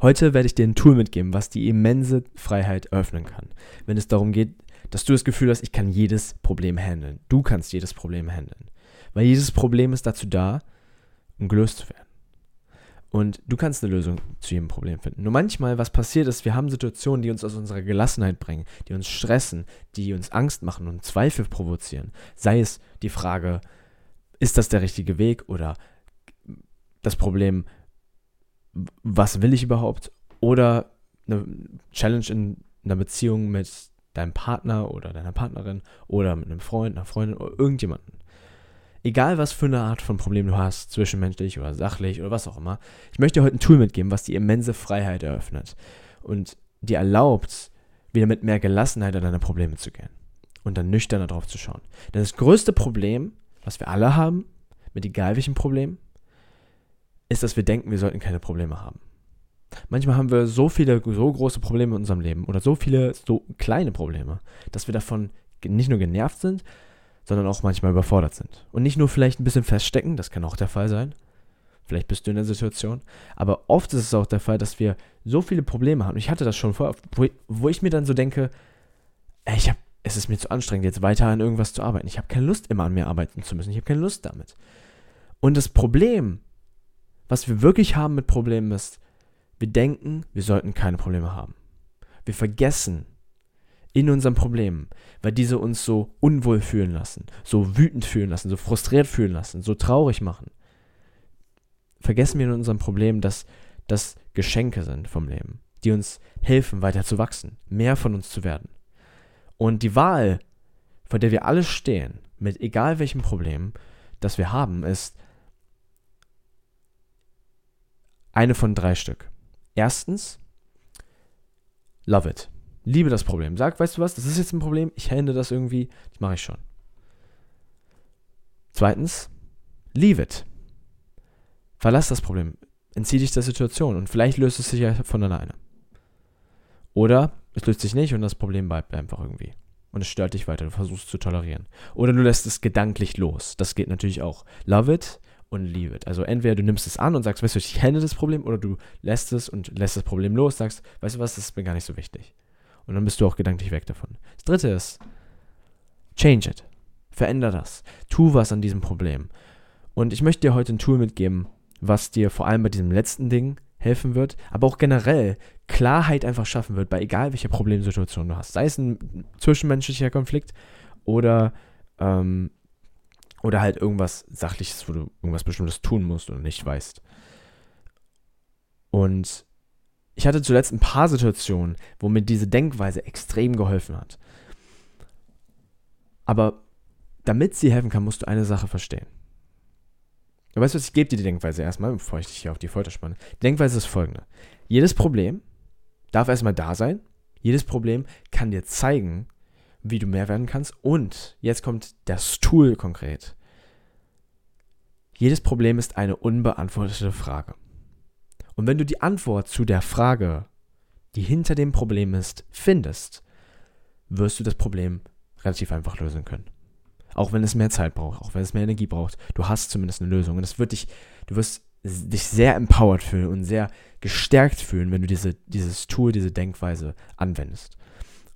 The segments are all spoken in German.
Heute werde ich dir ein Tool mitgeben, was die immense Freiheit eröffnen kann, wenn es darum geht, dass du das Gefühl hast, ich kann jedes Problem handeln. Du kannst jedes Problem handeln. Weil jedes Problem ist dazu da, um gelöst zu werden. Und du kannst eine Lösung zu jedem Problem finden. Nur manchmal, was passiert ist, wir haben Situationen, die uns aus unserer Gelassenheit bringen, die uns stressen, die uns Angst machen und Zweifel provozieren. Sei es die Frage, ist das der richtige Weg oder das Problem, was will ich überhaupt? Oder eine Challenge in einer Beziehung mit deinem Partner oder deiner Partnerin oder mit einem Freund, einer Freundin oder irgendjemanden egal was für eine Art von Problem du hast, zwischenmenschlich oder sachlich oder was auch immer, ich möchte dir heute ein Tool mitgeben, was die immense Freiheit eröffnet und dir erlaubt, wieder mit mehr Gelassenheit an deine Probleme zu gehen und dann nüchterner drauf zu schauen. Denn das größte Problem, was wir alle haben, mit egal welchem Problem, ist, dass wir denken, wir sollten keine Probleme haben. Manchmal haben wir so viele, so große Probleme in unserem Leben oder so viele, so kleine Probleme, dass wir davon nicht nur genervt sind, sondern auch manchmal überfordert sind. Und nicht nur vielleicht ein bisschen feststecken, das kann auch der Fall sein. Vielleicht bist du in der Situation. Aber oft ist es auch der Fall, dass wir so viele Probleme haben. Ich hatte das schon vorher, wo, wo ich mir dann so denke, ey, ich hab, es ist mir zu anstrengend, jetzt weiter an irgendwas zu arbeiten. Ich habe keine Lust, immer an mir arbeiten zu müssen. Ich habe keine Lust damit. Und das Problem, was wir wirklich haben mit Problemen ist, wir denken, wir sollten keine Probleme haben. Wir vergessen, in unseren Problemen, weil diese uns so unwohl fühlen lassen, so wütend fühlen lassen, so frustriert fühlen lassen, so traurig machen. Vergessen wir in unserem Problem, dass das Geschenke sind vom Leben, die uns helfen, weiter zu wachsen, mehr von uns zu werden. Und die Wahl, vor der wir alle stehen, mit egal welchem Problem, das wir haben, ist eine von drei Stück. Erstens, love it. Liebe das Problem. Sag, weißt du was, das ist jetzt ein Problem, ich handle das irgendwie, das mache ich schon. Zweitens, leave it. Verlass das Problem. Entzieh dich der Situation und vielleicht löst es sich ja von alleine. Oder es löst sich nicht und das Problem bleibt einfach irgendwie. Und es stört dich weiter, du versuchst es zu tolerieren. Oder du lässt es gedanklich los. Das geht natürlich auch. Love it und leave it. Also entweder du nimmst es an und sagst, weißt du, ich handle das Problem, oder du lässt es und lässt das Problem los, sagst, weißt du was, das ist mir gar nicht so wichtig. Und dann bist du auch gedanklich weg davon. Das dritte ist, change it. Veränder das. Tu was an diesem Problem. Und ich möchte dir heute ein Tool mitgeben, was dir vor allem bei diesem letzten Ding helfen wird, aber auch generell Klarheit einfach schaffen wird, bei egal welcher Problemsituation du hast. Sei es ein zwischenmenschlicher Konflikt oder, ähm, oder halt irgendwas Sachliches, wo du irgendwas Bestimmtes tun musst oder nicht weißt. Und ich hatte zuletzt ein paar Situationen, wo mir diese Denkweise extrem geholfen hat. Aber damit sie helfen kann, musst du eine Sache verstehen. Du weißt was, ich gebe dir die Denkweise erstmal, bevor ich dich hier auf die Folter spanne. Die Denkweise ist folgende. Jedes Problem darf erstmal da sein. Jedes Problem kann dir zeigen, wie du mehr werden kannst. Und jetzt kommt das Tool konkret. Jedes Problem ist eine unbeantwortete Frage. Und wenn du die Antwort zu der Frage, die hinter dem Problem ist, findest, wirst du das Problem relativ einfach lösen können. Auch wenn es mehr Zeit braucht, auch wenn es mehr Energie braucht, du hast zumindest eine Lösung. Und es wird dich, du wirst dich sehr empowered fühlen und sehr gestärkt fühlen, wenn du diese, dieses Tool, diese Denkweise anwendest.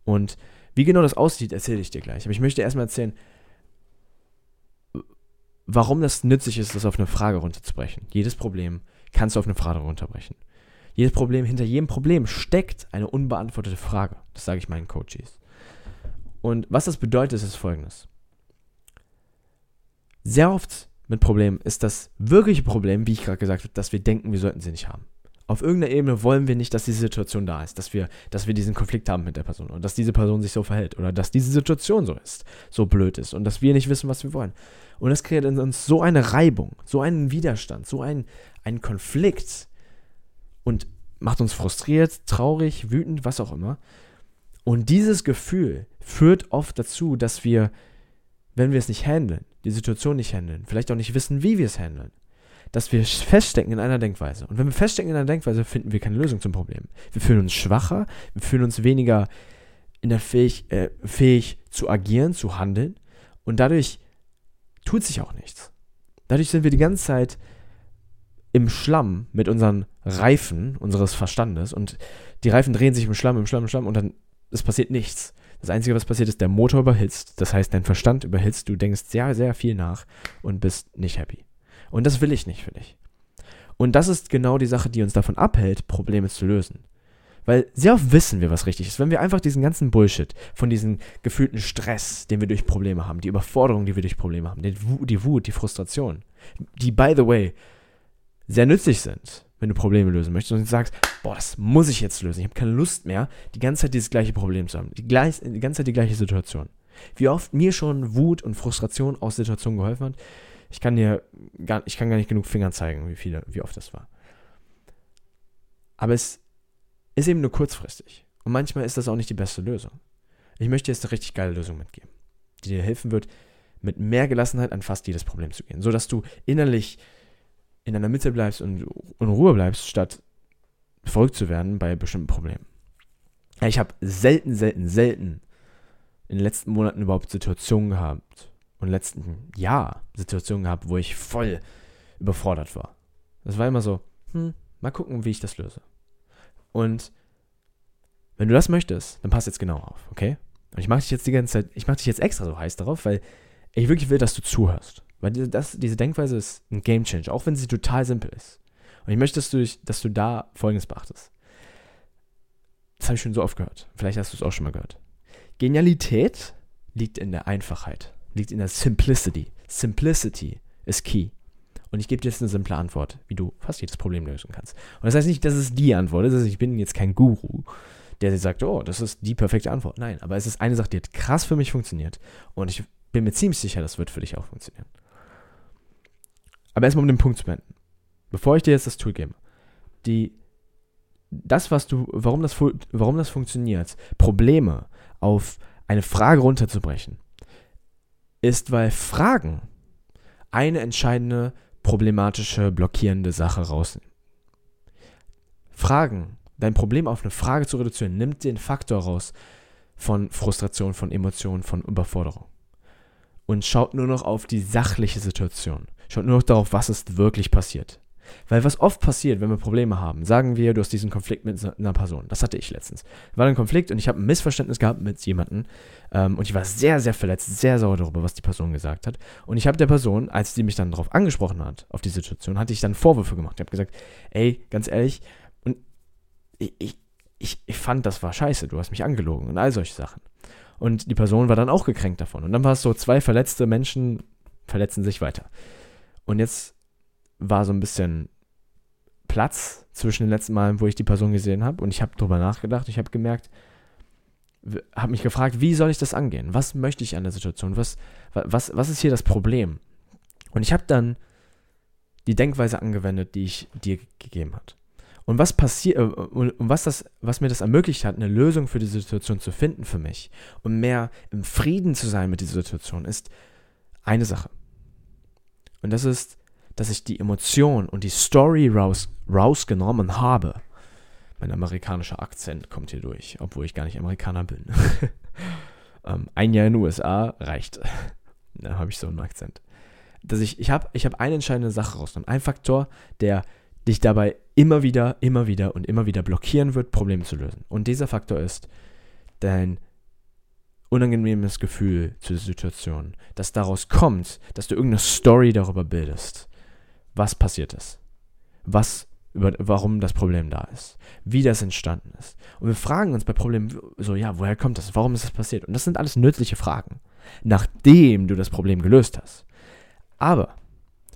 Und wie genau das aussieht, erzähle ich dir gleich. Aber ich möchte erstmal erzählen, warum das nützlich ist, das auf eine Frage runterzubrechen. Jedes Problem kannst du auf eine Frage runterbrechen. Jedes Problem, hinter jedem Problem steckt eine unbeantwortete Frage. Das sage ich meinen Coaches. Und was das bedeutet, ist folgendes. Sehr oft mit Problemen ist das wirkliche Problem, wie ich gerade gesagt habe, dass wir denken, wir sollten sie nicht haben. Auf irgendeiner Ebene wollen wir nicht, dass diese Situation da ist, dass wir, dass wir diesen Konflikt haben mit der Person und dass diese Person sich so verhält oder dass diese Situation so ist, so blöd ist und dass wir nicht wissen, was wir wollen. Und das kreiert in uns so eine Reibung, so einen Widerstand, so einen, einen Konflikt und macht uns frustriert, traurig, wütend, was auch immer. Und dieses Gefühl führt oft dazu, dass wir, wenn wir es nicht handeln, die Situation nicht handeln, vielleicht auch nicht wissen, wie wir es handeln, dass wir feststecken in einer Denkweise. Und wenn wir feststecken in einer Denkweise, finden wir keine Lösung zum Problem. Wir fühlen uns schwacher, wir fühlen uns weniger in der fähig, äh, fähig zu agieren, zu handeln. Und dadurch tut sich auch nichts. Dadurch sind wir die ganze Zeit im Schlamm mit unseren Reifen unseres Verstandes und die Reifen drehen sich im Schlamm, im Schlamm, im Schlamm und dann es passiert nichts. Das Einzige, was passiert, ist, der Motor überhitzt. Das heißt, dein Verstand überhitzt, du denkst sehr, sehr viel nach und bist nicht happy. Und das will ich nicht für dich. Und das ist genau die Sache, die uns davon abhält, Probleme zu lösen. Weil sehr oft wissen wir, was richtig ist. Wenn wir einfach diesen ganzen Bullshit von diesem gefühlten Stress, den wir durch Probleme haben, die Überforderung, die wir durch Probleme haben, die Wut, die, Frustration, die, by the way, sehr nützlich sind, wenn du Probleme lösen möchtest und sagst, boah, das muss ich jetzt lösen. Ich habe keine Lust mehr, die ganze Zeit dieses gleiche Problem zu haben. Die, gleich, die ganze Zeit die gleiche Situation. Wie oft mir schon Wut und Frustration aus Situationen geholfen hat, ich kann dir gar, ich kann gar nicht genug Fingern zeigen, wie viele, wie oft das war. Aber es ist eben nur kurzfristig. Und manchmal ist das auch nicht die beste Lösung. Ich möchte jetzt eine richtig geile Lösung mitgeben, die dir helfen wird, mit mehr Gelassenheit an fast jedes Problem zu gehen, sodass du innerlich in deiner Mitte bleibst und in Ruhe bleibst, statt verrückt zu werden bei bestimmten Problemen. Ich habe selten, selten, selten in den letzten Monaten überhaupt Situationen gehabt und letzten Jahr Situationen gehabt, wo ich voll überfordert war. Das war immer so, hm, mal gucken, wie ich das löse. Und wenn du das möchtest, dann pass jetzt genau auf, okay? Und ich mache dich jetzt die ganze Zeit, ich mache dich jetzt extra so heiß darauf, weil ich wirklich will, dass du zuhörst. Weil diese, das, diese Denkweise ist ein Game Changer, auch wenn sie total simpel ist. Und ich möchte, dass du, dass du da Folgendes beachtest. Das habe ich schon so oft gehört. Vielleicht hast du es auch schon mal gehört. Genialität liegt in der Einfachheit, liegt in der Simplicity. Simplicity ist key. Und ich gebe dir jetzt eine simple Antwort, wie du fast jedes Problem lösen kannst. Und das heißt nicht, dass es die Antwort ist. Also ich bin jetzt kein Guru, der sagt, oh, das ist die perfekte Antwort. Nein, aber es ist eine Sache, die hat krass für mich funktioniert. Und ich bin mir ziemlich sicher, das wird für dich auch funktionieren. Aber erstmal um den Punkt zu beenden. Bevor ich dir jetzt das Tool gebe. Die, das, was du, warum das, warum das funktioniert, Probleme auf eine Frage runterzubrechen, ist, weil Fragen eine entscheidende problematische, blockierende Sache rausnehmen. Fragen, dein Problem auf eine Frage zu reduzieren, nimmt den Faktor raus von Frustration, von Emotionen, von Überforderung. Und schaut nur noch auf die sachliche Situation. Schaut nur noch darauf, was ist wirklich passiert. Weil was oft passiert, wenn wir Probleme haben, sagen wir, du hast diesen Konflikt mit einer Person. Das hatte ich letztens. War ein Konflikt und ich habe ein Missverständnis gehabt mit jemandem ähm, und ich war sehr, sehr verletzt, sehr sauer darüber, was die Person gesagt hat. Und ich habe der Person, als sie mich dann darauf angesprochen hat, auf die Situation, hatte ich dann Vorwürfe gemacht. Ich habe gesagt, ey, ganz ehrlich, und ich, ich, ich fand, das war scheiße, du hast mich angelogen und all solche Sachen. Und die Person war dann auch gekränkt davon. Und dann war es so, zwei verletzte Menschen verletzen sich weiter. Und jetzt war so ein bisschen Platz zwischen den letzten Malen, wo ich die Person gesehen habe. Und ich habe darüber nachgedacht. Ich habe gemerkt, habe mich gefragt, wie soll ich das angehen? Was möchte ich an der Situation? Was, was, was ist hier das Problem? Und ich habe dann die Denkweise angewendet, die ich dir gegeben hat. Und was passiert, äh, und was, das, was mir das ermöglicht hat, eine Lösung für die Situation zu finden für mich und mehr im Frieden zu sein mit dieser Situation, ist eine Sache. Und das ist, dass ich die Emotion und die Story raus, rausgenommen habe. Mein amerikanischer Akzent kommt hier durch, obwohl ich gar nicht Amerikaner bin. ähm, ein Jahr in den USA reicht. da habe ich so einen Akzent. Dass ich, ich habe ich hab eine entscheidende Sache rausgenommen. Ein Faktor, der dich dabei immer wieder, immer wieder und immer wieder blockieren wird, Probleme zu lösen. Und dieser Faktor ist dein unangenehmes Gefühl zu der Situation, das daraus kommt, dass du irgendeine Story darüber bildest, was passiert ist, was über, warum das Problem da ist, wie das entstanden ist. Und wir fragen uns bei Problemen so, ja, woher kommt das? Warum ist das passiert? Und das sind alles nützliche Fragen, nachdem du das Problem gelöst hast. Aber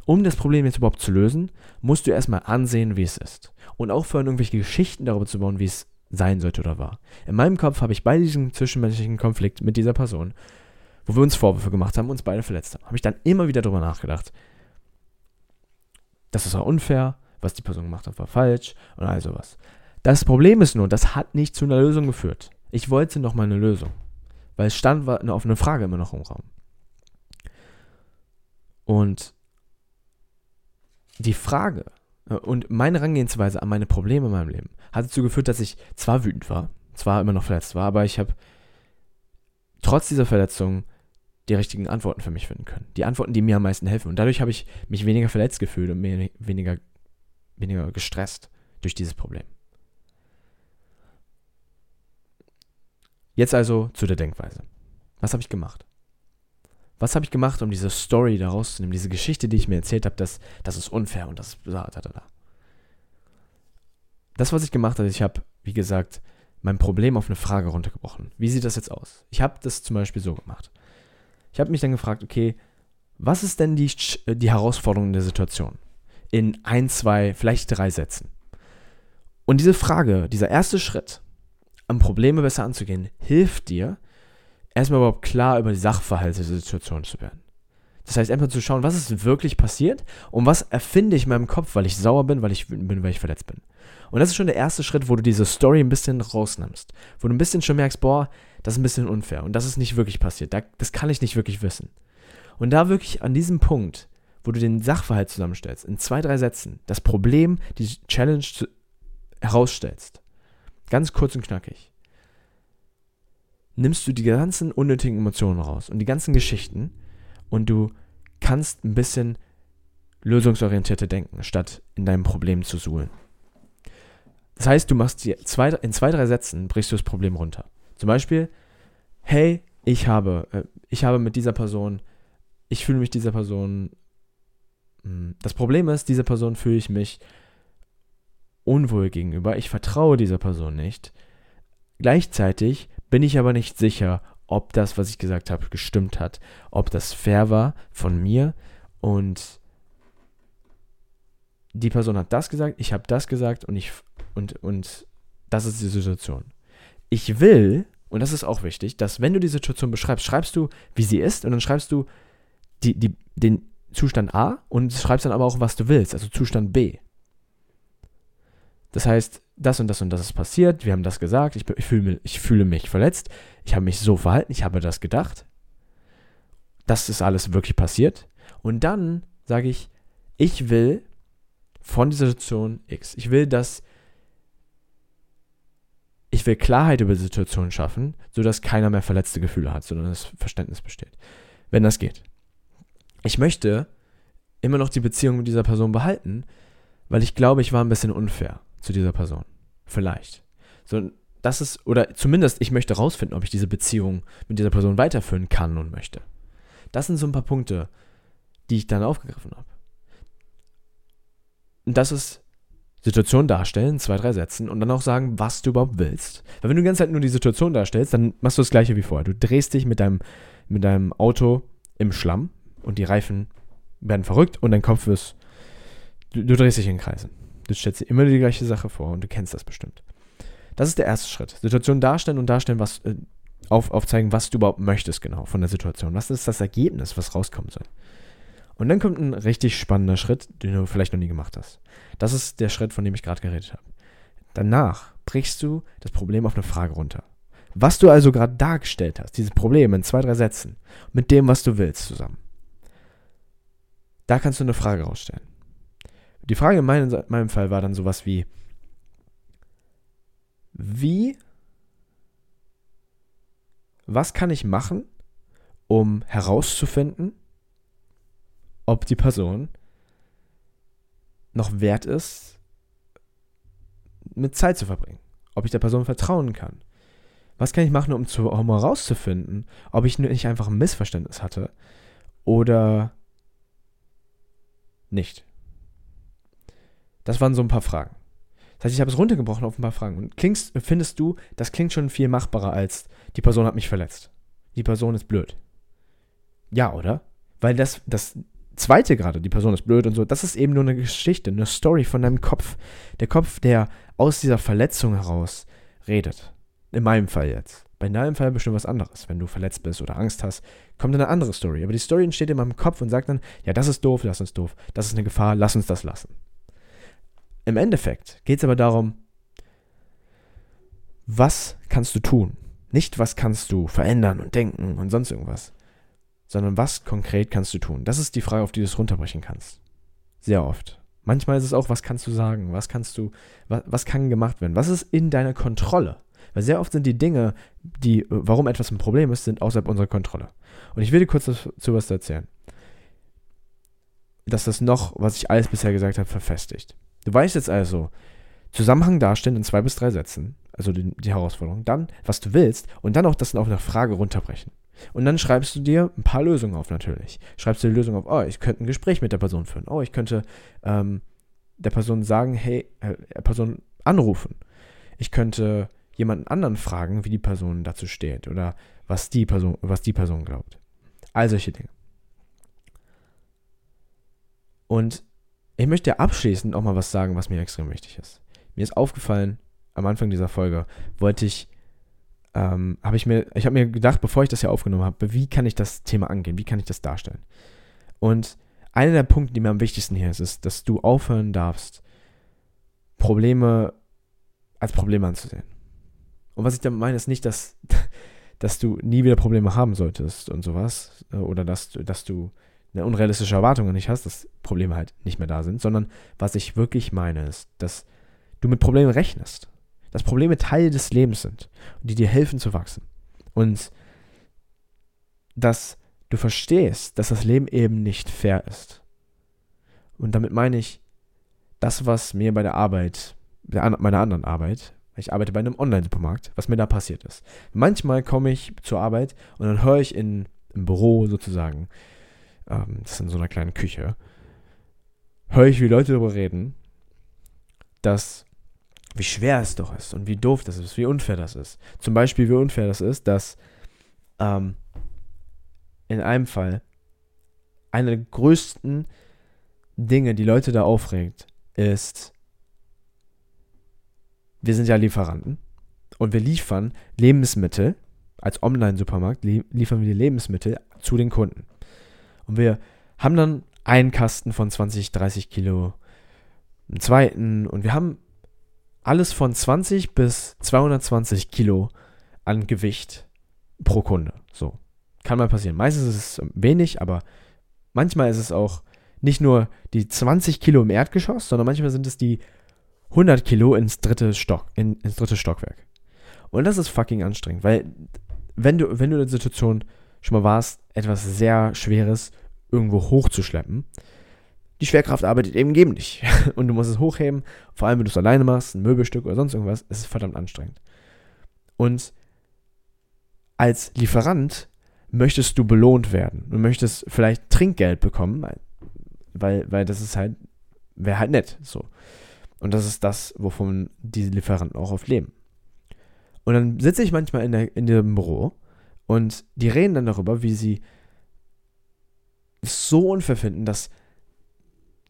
um das Problem jetzt überhaupt zu lösen, musst du erstmal ansehen, wie es ist. Und aufhören, irgendwelche Geschichten darüber zu bauen, wie es sein sollte oder war. In meinem Kopf habe ich bei diesem zwischenmenschlichen Konflikt mit dieser Person, wo wir uns Vorwürfe gemacht haben, uns beide verletzt haben, habe ich dann immer wieder darüber nachgedacht. Das war unfair, was die Person gemacht hat, war falsch und all sowas. Das Problem ist nur, das hat nicht zu einer Lösung geführt. Ich wollte noch mal eine Lösung, weil es stand war eine offene Frage immer noch im Raum. Und die Frage äh, und meine Herangehensweise an meine Probleme in meinem Leben hat dazu geführt, dass ich zwar wütend war, zwar immer noch verletzt war, aber ich habe trotz dieser Verletzung die richtigen Antworten für mich finden können. Die Antworten, die mir am meisten helfen. Und dadurch habe ich mich weniger verletzt gefühlt und weniger weniger gestresst durch dieses Problem. Jetzt also zu der Denkweise. Was habe ich gemacht? Was habe ich gemacht, um diese Story daraus zu nehmen, diese Geschichte, die ich mir erzählt habe, dass das ist unfair und das ist da, da, da. Das, was ich gemacht habe, ich habe, wie gesagt, mein Problem auf eine Frage runtergebrochen. Wie sieht das jetzt aus? Ich habe das zum Beispiel so gemacht. Ich habe mich dann gefragt, okay, was ist denn die, die Herausforderung der Situation? In ein, zwei, vielleicht drei Sätzen. Und diese Frage, dieser erste Schritt, an Probleme besser anzugehen, hilft dir, erstmal überhaupt klar über die Sachverhalte der Situation zu werden. Das heißt, einfach zu schauen, was ist wirklich passiert und was erfinde ich in meinem Kopf, weil ich sauer bin, weil ich bin, weil ich verletzt bin. Und das ist schon der erste Schritt, wo du diese Story ein bisschen rausnimmst. Wo du ein bisschen schon merkst, boah, das ist ein bisschen unfair und das ist nicht wirklich passiert. das kann ich nicht wirklich wissen. Und da wirklich an diesem Punkt, wo du den Sachverhalt zusammenstellst, in zwei, drei Sätzen, das Problem, die Challenge herausstellst, ganz kurz und knackig, nimmst du die ganzen unnötigen Emotionen raus und die ganzen Geschichten und du kannst ein bisschen lösungsorientierter denken, statt in deinem Problem zu suhlen. Das heißt, du machst dir zwei, in zwei, drei Sätzen brichst du das Problem runter. Zum Beispiel, hey, ich habe, äh, ich habe mit dieser Person, ich fühle mich dieser Person, hm, das Problem ist, dieser Person fühle ich mich unwohl gegenüber, ich vertraue dieser Person nicht. Gleichzeitig bin ich aber nicht sicher, ob das, was ich gesagt habe, gestimmt hat, ob das fair war von mir und die Person hat das gesagt, ich habe das gesagt und ich und und das ist die Situation. Ich will und das ist auch wichtig, dass wenn du die Situation beschreibst, schreibst du, wie sie ist und dann schreibst du die, die, den Zustand A und schreibst dann aber auch, was du willst, also Zustand B. Das heißt, das und das und das ist passiert, wir haben das gesagt, ich, ich, fühle, ich fühle mich verletzt, ich habe mich so verhalten, ich habe das gedacht. Das ist alles wirklich passiert. Und dann sage ich, ich will von dieser Situation X, ich will, dass ich will Klarheit über die Situation schaffen, sodass keiner mehr verletzte Gefühle hat, sondern das Verständnis besteht. Wenn das geht. Ich möchte immer noch die Beziehung mit dieser Person behalten, weil ich glaube, ich war ein bisschen unfair zu dieser Person. Vielleicht. So, das ist, oder zumindest ich möchte rausfinden, ob ich diese Beziehung mit dieser Person weiterführen kann und möchte. Das sind so ein paar Punkte, die ich dann aufgegriffen habe. Und das ist Situation darstellen, zwei, drei Sätzen und dann auch sagen, was du überhaupt willst. Weil wenn du die ganze Zeit nur die Situation darstellst, dann machst du das gleiche wie vorher. Du drehst dich mit deinem, mit deinem Auto im Schlamm und die Reifen werden verrückt und dein Kopf ist, du, du drehst dich in Kreisen. Du stellst dir immer die gleiche Sache vor und du kennst das bestimmt. Das ist der erste Schritt. Situation darstellen und darstellen, was, äh, auf, aufzeigen, was du überhaupt möchtest, genau, von der Situation. Was ist das Ergebnis, was rauskommen soll? Und dann kommt ein richtig spannender Schritt, den du vielleicht noch nie gemacht hast. Das ist der Schritt, von dem ich gerade geredet habe. Danach brichst du das Problem auf eine Frage runter. Was du also gerade dargestellt hast, dieses Problem in zwei, drei Sätzen, mit dem, was du willst, zusammen. Da kannst du eine Frage rausstellen. Die Frage in meinem, in meinem Fall war dann sowas wie, wie, was kann ich machen, um herauszufinden, ob die Person noch wert ist, mit Zeit zu verbringen, ob ich der Person vertrauen kann. Was kann ich machen, um, zu, um herauszufinden, ob ich nicht einfach ein Missverständnis hatte oder nicht? Das waren so ein paar Fragen. Das heißt, ich habe es runtergebrochen auf ein paar Fragen. Und klingst, findest du, das klingt schon viel machbarer als die Person hat mich verletzt. Die Person ist blöd. Ja, oder? Weil das, das zweite gerade, die Person ist blöd und so, das ist eben nur eine Geschichte, eine Story von deinem Kopf. Der Kopf, der aus dieser Verletzung heraus redet. In meinem Fall jetzt. Bei deinem Fall bestimmt was anderes. Wenn du verletzt bist oder Angst hast, kommt eine andere Story. Aber die Story entsteht in meinem Kopf und sagt dann, ja, das ist doof, lass uns doof. Das ist eine Gefahr, lass uns das lassen. Im Endeffekt geht es aber darum, was kannst du tun? Nicht, was kannst du verändern und denken und sonst irgendwas, sondern was konkret kannst du tun? Das ist die Frage, auf die du es runterbrechen kannst. Sehr oft. Manchmal ist es auch, was kannst du sagen? Was kannst du, was, was kann gemacht werden? Was ist in deiner Kontrolle? Weil sehr oft sind die Dinge, die, warum etwas ein Problem ist, sind außerhalb unserer Kontrolle. Und ich will dir kurz dazu was erzählen. Dass das noch, was ich alles bisher gesagt habe, verfestigt. Du weißt jetzt also, Zusammenhang darstellen in zwei bis drei Sätzen, also die, die Herausforderung, dann, was du willst und dann auch das auf eine Frage runterbrechen. Und dann schreibst du dir ein paar Lösungen auf natürlich. Schreibst du die Lösung auf, oh, ich könnte ein Gespräch mit der Person führen. Oh, ich könnte ähm, der Person sagen, hey, äh, der Person anrufen. Ich könnte jemanden anderen fragen, wie die Person dazu steht oder was die Person, was die Person glaubt. All solche Dinge. Und ich möchte abschließend auch mal was sagen, was mir extrem wichtig ist. Mir ist aufgefallen, am Anfang dieser Folge wollte ich, ähm, habe ich mir, ich habe mir gedacht, bevor ich das hier aufgenommen habe, wie kann ich das Thema angehen, wie kann ich das darstellen? Und einer der Punkte, die mir am wichtigsten hier ist, ist, dass du aufhören darfst, Probleme als Probleme anzusehen. Und was ich damit meine, ist nicht, dass, dass du nie wieder Probleme haben solltest und sowas. Äh, oder dass, dass du unrealistische Erwartung nicht hast, dass Probleme halt nicht mehr da sind, sondern was ich wirklich meine, ist, dass du mit Problemen rechnest. Dass Probleme Teil des Lebens sind und die dir helfen zu wachsen. Und dass du verstehst, dass das Leben eben nicht fair ist. Und damit meine ich, das, was mir bei der Arbeit, meiner anderen Arbeit, ich arbeite bei einem Online-Supermarkt, was mir da passiert ist. Manchmal komme ich zur Arbeit und dann höre ich in, im Büro sozusagen, ähm, das ist in so einer kleinen Küche, höre ich, wie Leute darüber reden, dass wie schwer es doch ist und wie doof das ist, wie unfair das ist. Zum Beispiel, wie unfair das ist, dass ähm, in einem Fall eine der größten Dinge, die Leute da aufregt, ist, wir sind ja Lieferanten und wir liefern Lebensmittel, als Online-Supermarkt liefern wir die Lebensmittel zu den Kunden. Und wir haben dann einen Kasten von 20, 30 Kilo, einen zweiten und wir haben alles von 20 bis 220 Kilo an Gewicht pro Kunde. So. Kann mal passieren. Meistens ist es wenig, aber manchmal ist es auch nicht nur die 20 Kilo im Erdgeschoss, sondern manchmal sind es die 100 Kilo ins dritte Stock, in, ins dritte Stockwerk. Und das ist fucking anstrengend, weil wenn du, wenn du in der Situation schon mal warst, etwas sehr Schweres irgendwo hochzuschleppen, die Schwerkraft arbeitet eben gegen dich. Und du musst es hochheben, vor allem wenn du es alleine machst, ein Möbelstück oder sonst irgendwas, ist es verdammt anstrengend. Und als Lieferant möchtest du belohnt werden. Du möchtest vielleicht Trinkgeld bekommen, weil, weil das ist halt, wäre halt nett, so. Und das ist das, wovon diese Lieferanten auch oft leben. Und dann sitze ich manchmal in, der, in dem Büro und die reden dann darüber, wie sie es so unfair finden, dass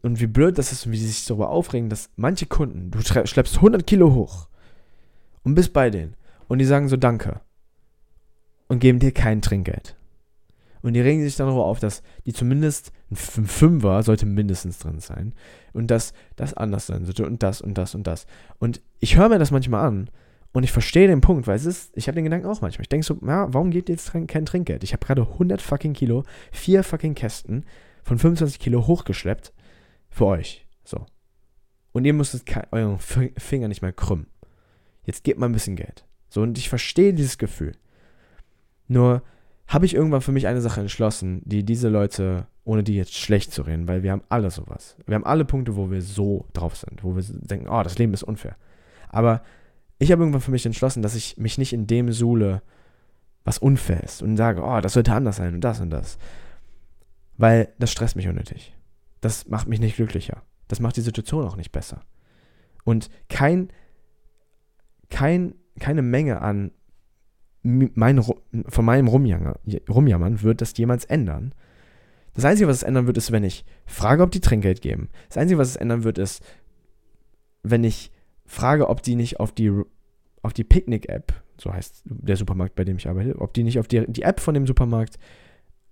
und wie blöd das ist und wie sie sich darüber aufregen, dass manche Kunden, du schleppst 100 Kilo hoch und bist bei denen und die sagen so Danke und geben dir kein Trinkgeld. Und die regen sich dann darüber auf, dass die zumindest ein Fünfer sollte mindestens drin sein. Und dass das anders sein sollte und das und das und das. Und ich höre mir das manchmal an und ich verstehe den Punkt, weil es ist, ich habe den Gedanken auch manchmal. Ich denke so, ja, warum ihr jetzt kein Trinkgeld? Ich habe gerade 100 fucking Kilo, vier fucking Kästen von 25 Kilo hochgeschleppt für euch. So. Und ihr müsstet euren Finger nicht mehr krümmen. Jetzt gebt mal ein bisschen Geld. So, und ich verstehe dieses Gefühl. Nur, habe ich irgendwann für mich eine Sache entschlossen, die diese Leute, ohne die jetzt schlecht zu reden, weil wir haben alle sowas. Wir haben alle Punkte, wo wir so drauf sind, wo wir denken, oh, das Leben ist unfair. Aber ich habe irgendwann für mich entschlossen, dass ich mich nicht in dem suhle, was unfair ist und sage, oh, das sollte anders sein und das und das. Weil das stresst mich unnötig. Das macht mich nicht glücklicher. Das macht die Situation auch nicht besser. Und kein, kein, keine Menge an mein, von meinem Rumjammern wird das jemals ändern. Das Einzige, was es ändern wird, ist, wenn ich frage, ob die Trinkgeld geben. Das Einzige, was es ändern wird, ist, wenn ich frage, ob die nicht auf die, auf die Picknick-App, so heißt der Supermarkt, bei dem ich arbeite, ob die nicht auf die, die App von dem Supermarkt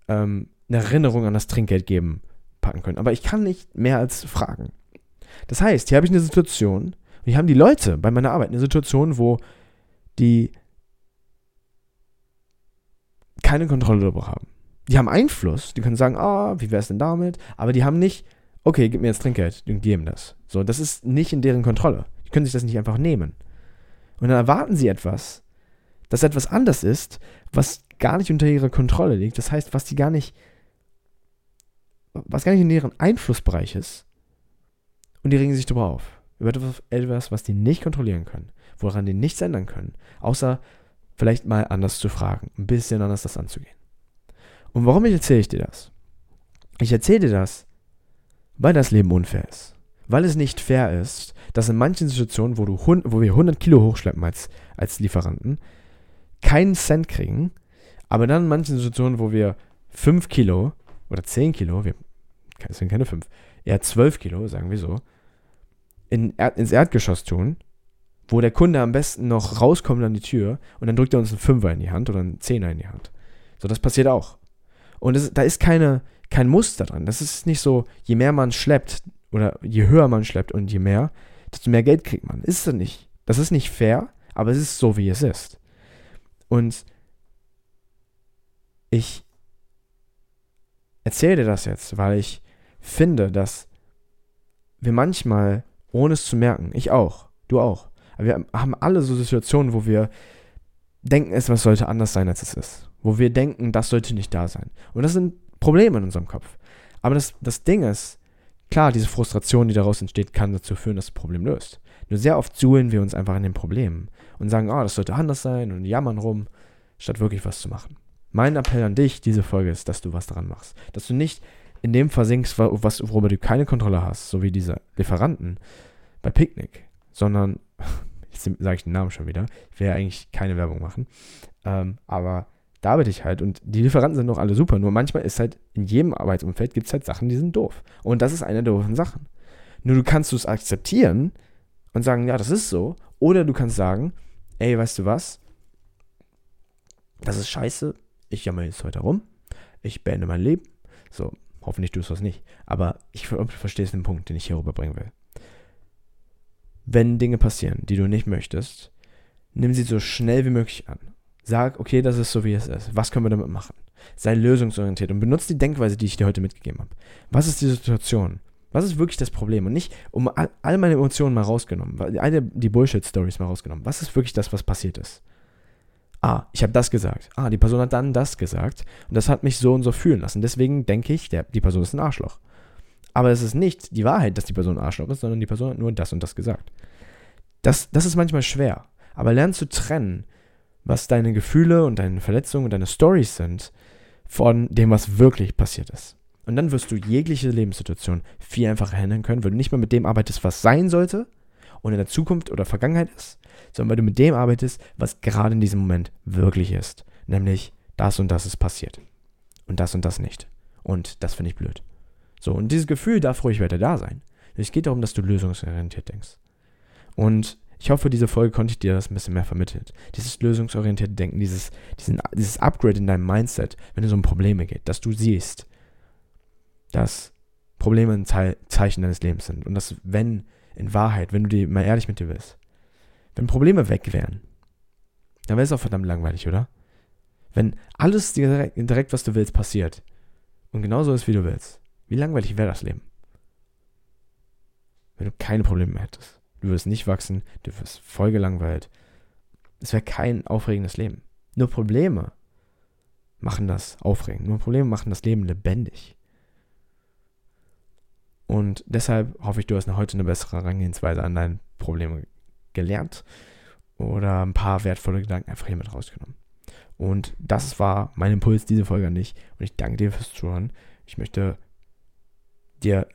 ähm, eine Erinnerung an das Trinkgeld geben packen können. Aber ich kann nicht mehr als fragen. Das heißt, hier habe ich eine Situation, und hier haben die Leute bei meiner Arbeit eine Situation, wo die keine Kontrolle darüber haben. Die haben Einfluss, die können sagen, ah, wie wäre es denn damit? Aber die haben nicht, okay, gib mir jetzt Trinkgeld und geben das. So, das ist nicht in deren Kontrolle. Können sich das nicht einfach nehmen. Und dann erwarten sie etwas, das etwas anders ist, was gar nicht unter ihrer Kontrolle liegt. Das heißt, was die gar nicht, was gar nicht in deren Einflussbereich ist. Und die regen sich darüber auf. über etwas, was die nicht kontrollieren können, woran die nichts ändern können, außer vielleicht mal anders zu fragen, ein bisschen anders das anzugehen. Und warum erzähle ich dir das? Ich erzähle dir das, weil das Leben unfair ist. Weil es nicht fair ist, dass in manchen Situationen, wo, du, wo wir 100 Kilo hochschleppen als, als Lieferanten, keinen Cent kriegen, aber dann in manchen Situationen, wo wir 5 Kilo oder 10 Kilo, wir, es sind keine 5, eher 12 Kilo, sagen wir so, in, ins Erdgeschoss tun, wo der Kunde am besten noch rauskommt an die Tür und dann drückt er uns einen Fünfer in die Hand oder einen Zehner in die Hand. So, das passiert auch. Und das, da ist keine, kein Muster dran. Das ist nicht so, je mehr man schleppt oder je höher man schleppt und je mehr, desto mehr Geld kriegt man. Ist es nicht. Das ist nicht fair, aber es ist so, wie es ist. Und ich erzähle dir das jetzt, weil ich finde, dass wir manchmal, ohne es zu merken, ich auch, du auch, aber wir haben alle so Situationen, wo wir denken, etwas sollte anders sein, als es ist. Wo wir denken, das sollte nicht da sein. Und das sind Probleme in unserem Kopf. Aber das, das Ding ist, klar, diese Frustration, die daraus entsteht, kann dazu führen, dass das Problem löst. Nur sehr oft suhlen wir uns einfach an den Problemen und sagen, oh, das sollte anders sein und jammern rum, statt wirklich was zu machen. Mein Appell an dich, diese Folge ist, dass du was daran machst. Dass du nicht in dem versinkst, was, worüber du keine Kontrolle hast, so wie diese Lieferanten bei Picknick, sondern, jetzt sage ich den Namen schon wieder, ich will ja eigentlich keine Werbung machen, ähm, aber da arbeite ich halt und die Lieferanten sind doch alle super, nur manchmal ist halt in jedem Arbeitsumfeld gibt es halt Sachen, die sind doof. Und das ist eine der doofen Sachen. Nur du kannst es akzeptieren und sagen, ja, das ist so, oder du kannst sagen, ey, weißt du was, das ist scheiße, ich jammer jetzt heute rum, ich beende mein Leben. So, hoffentlich tust du das nicht. Aber ich verstehe den Punkt, den ich hier rüberbringen will. Wenn Dinge passieren, die du nicht möchtest, nimm sie so schnell wie möglich an. Sag, okay, das ist so, wie es ist. Was können wir damit machen? Sei lösungsorientiert und benutze die Denkweise, die ich dir heute mitgegeben habe. Was ist die Situation? Was ist wirklich das Problem? Und nicht um all, all meine Emotionen mal rausgenommen, alle die Bullshit-Stories mal rausgenommen. Was ist wirklich das, was passiert ist? Ah, ich habe das gesagt. Ah, die Person hat dann das gesagt. Und das hat mich so und so fühlen lassen. Deswegen denke ich, der, die Person ist ein Arschloch. Aber es ist nicht die Wahrheit, dass die Person ein Arschloch ist, sondern die Person hat nur das und das gesagt. Das, das ist manchmal schwer. Aber lern zu trennen, was deine Gefühle und deine Verletzungen und deine Stories sind von dem, was wirklich passiert ist. Und dann wirst du jegliche Lebenssituation viel einfacher handeln können, weil du nicht mehr mit dem arbeitest, was sein sollte und in der Zukunft oder Vergangenheit ist, sondern weil du mit dem arbeitest, was gerade in diesem Moment wirklich ist. Nämlich, das und das ist passiert. Und das und das nicht. Und das finde ich blöd. So, und dieses Gefühl darf ruhig weiter da sein. Es geht darum, dass du lösungsorientiert denkst. Und ich hoffe, diese Folge konnte ich dir das ein bisschen mehr vermitteln. Dieses lösungsorientierte Denken, dieses, diesen, dieses Upgrade in deinem Mindset, wenn es um Probleme geht, dass du siehst, dass Probleme ein Ze Zeichen deines Lebens sind. Und dass, wenn, in Wahrheit, wenn du dir mal ehrlich mit dir bist, wenn Probleme weg wären, dann wäre es auch verdammt langweilig, oder? Wenn alles direkt, direkt, was du willst, passiert und genauso ist, wie du willst, wie langweilig wäre das Leben? Wenn du keine Probleme mehr hättest. Du wirst nicht wachsen, du wirst voll gelangweilt. Es wäre kein aufregendes Leben. Nur Probleme machen das aufregend. Nur Probleme machen das Leben lebendig. Und deshalb hoffe ich, du hast heute eine bessere Herangehensweise an deine Probleme gelernt oder ein paar wertvolle Gedanken einfach hier mit rausgenommen. Und das war mein Impuls, diese Folge an dich. Und ich danke dir fürs Zuhören. Ich möchte dir,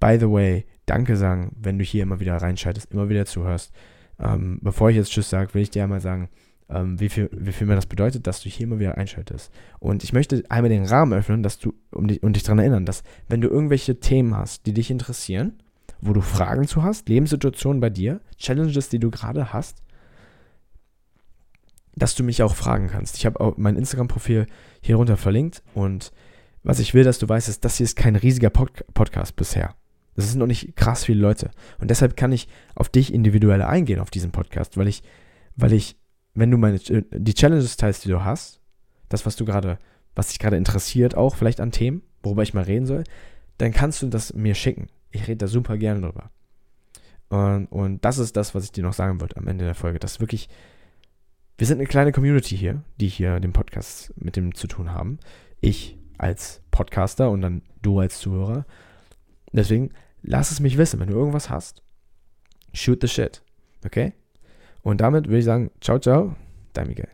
by the way, Danke sagen, wenn du hier immer wieder reinschaltest, immer wieder zuhörst. Ähm, bevor ich jetzt Tschüss sage, will ich dir einmal sagen, ähm, wie, viel, wie viel mir das bedeutet, dass du hier immer wieder einschaltest. Und ich möchte einmal den Rahmen öffnen, dass du, um dich, und dich daran erinnern, dass wenn du irgendwelche Themen hast, die dich interessieren, wo du Fragen zu hast, Lebenssituationen bei dir, Challenges, die du gerade hast, dass du mich auch fragen kannst. Ich habe mein Instagram-Profil hier runter verlinkt und was ich will, dass du weißt, ist, das hier ist kein riesiger Pod Podcast bisher. Das sind noch nicht krass viele Leute. Und deshalb kann ich auf dich individuell eingehen auf diesen Podcast, weil ich, weil ich, wenn du meine, die Challenges teilst, die du hast, das, was du gerade, was dich gerade interessiert, auch vielleicht an Themen, worüber ich mal reden soll, dann kannst du das mir schicken. Ich rede da super gerne drüber. Und, und das ist das, was ich dir noch sagen wollte am Ende der Folge. Das wirklich, wir sind eine kleine Community hier, die hier den Podcast mit dem zu tun haben. Ich als Podcaster und dann du als Zuhörer. Deswegen lass es mich wissen, wenn du irgendwas hast. Shoot the shit. Okay? Und damit würde ich sagen, ciao, ciao, dein Miguel.